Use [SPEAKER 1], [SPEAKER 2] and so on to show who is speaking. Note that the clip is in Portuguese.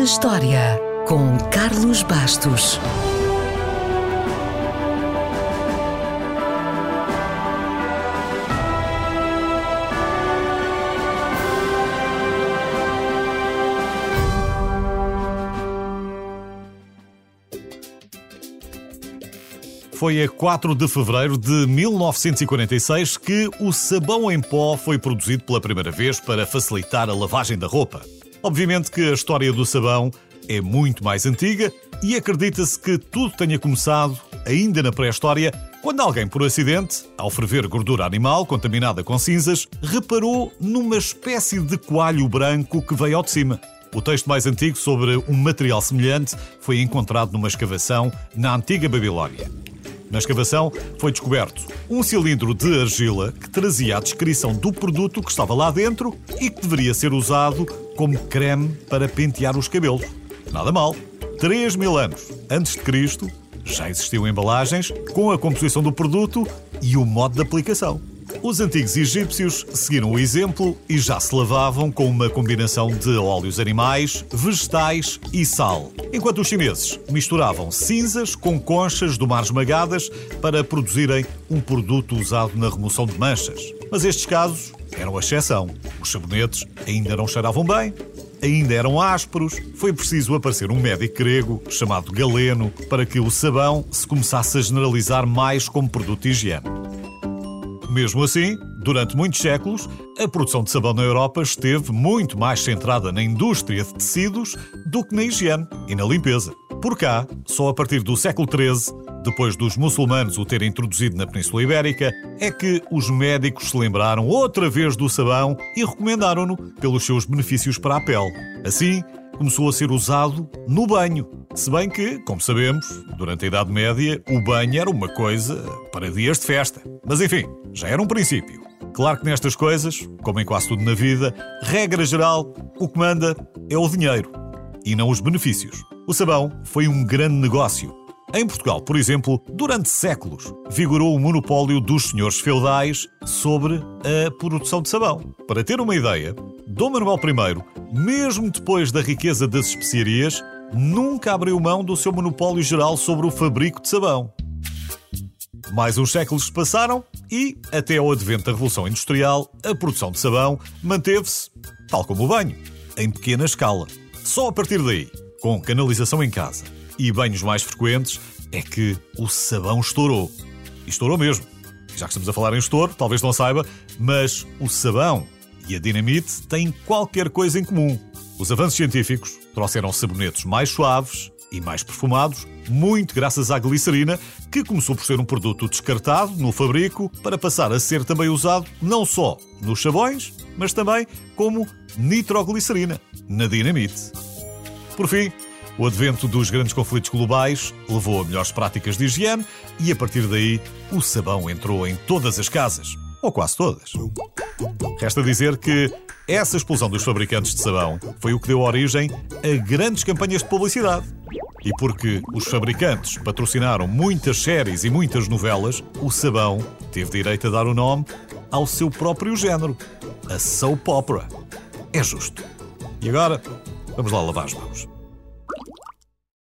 [SPEAKER 1] na História, com Carlos Bastos.
[SPEAKER 2] Foi a 4 de fevereiro de 1946 que o sabão em pó foi produzido pela primeira vez para facilitar a lavagem da roupa. Obviamente que a história do sabão é muito mais antiga e acredita-se que tudo tenha começado ainda na pré-história, quando alguém, por acidente, ao ferver gordura animal contaminada com cinzas, reparou numa espécie de coalho branco que veio ao de cima. O texto mais antigo sobre um material semelhante foi encontrado numa escavação na antiga Babilónia. Na escavação foi descoberto um cilindro de argila que trazia a descrição do produto que estava lá dentro e que deveria ser usado como creme para pentear os cabelos. Nada mal. 3 mil anos antes de Cristo já existiam embalagens com a composição do produto e o modo de aplicação. Os antigos egípcios seguiram o exemplo e já se lavavam com uma combinação de óleos animais, vegetais e sal, enquanto os chineses misturavam cinzas com conchas do mar esmagadas para produzirem um produto usado na remoção de manchas. Mas estes casos eram a exceção. Os sabonetes ainda não cheiravam bem, ainda eram ásperos, foi preciso aparecer um médico grego chamado Galeno para que o sabão se começasse a generalizar mais como produto de higiene. Mesmo assim, durante muitos séculos, a produção de sabão na Europa esteve muito mais centrada na indústria de tecidos do que na higiene e na limpeza. Por cá, só a partir do século XIII, depois dos muçulmanos o terem introduzido na Península Ibérica, é que os médicos se lembraram outra vez do sabão e recomendaram-no pelos seus benefícios para a pele. Assim, começou a ser usado no banho. Se bem que, como sabemos, durante a Idade Média, o banho era uma coisa para dias de festa. Mas enfim, já era um princípio. Claro que nestas coisas, como em quase tudo na vida, regra geral, o que manda é o dinheiro e não os benefícios. O sabão foi um grande negócio. Em Portugal, por exemplo, durante séculos, vigorou o monopólio dos senhores feudais sobre a produção de sabão. Para ter uma ideia, Dom Manuel I, mesmo depois da riqueza das especiarias, nunca abriu mão do seu monopólio geral sobre o fabrico de sabão. Mais uns séculos se passaram e, até ao advento da Revolução Industrial, a produção de sabão manteve-se, tal como o banho, em pequena escala. Só a partir daí, com canalização em casa e banhos mais frequentes, é que o sabão estourou. E estourou mesmo. Já que estamos a falar em estouro, talvez não saiba, mas o sabão e a dinamite têm qualquer coisa em comum. Os avanços científicos trouxeram sabonetes mais suaves e mais perfumados, muito graças à glicerina, que começou por ser um produto descartado no fabrico para passar a ser também usado não só nos sabões, mas também como nitroglicerina na dinamite. Por fim, o advento dos grandes conflitos globais levou a melhores práticas de higiene e, a partir daí, o sabão entrou em todas as casas, ou quase todas. Resta dizer que essa explosão dos fabricantes de sabão foi o que deu origem a grandes campanhas de publicidade. E porque os fabricantes patrocinaram muitas séries e muitas novelas, o sabão teve direito a dar o nome ao seu próprio género, a soap opera. É justo. E agora, vamos lá lavar as mãos.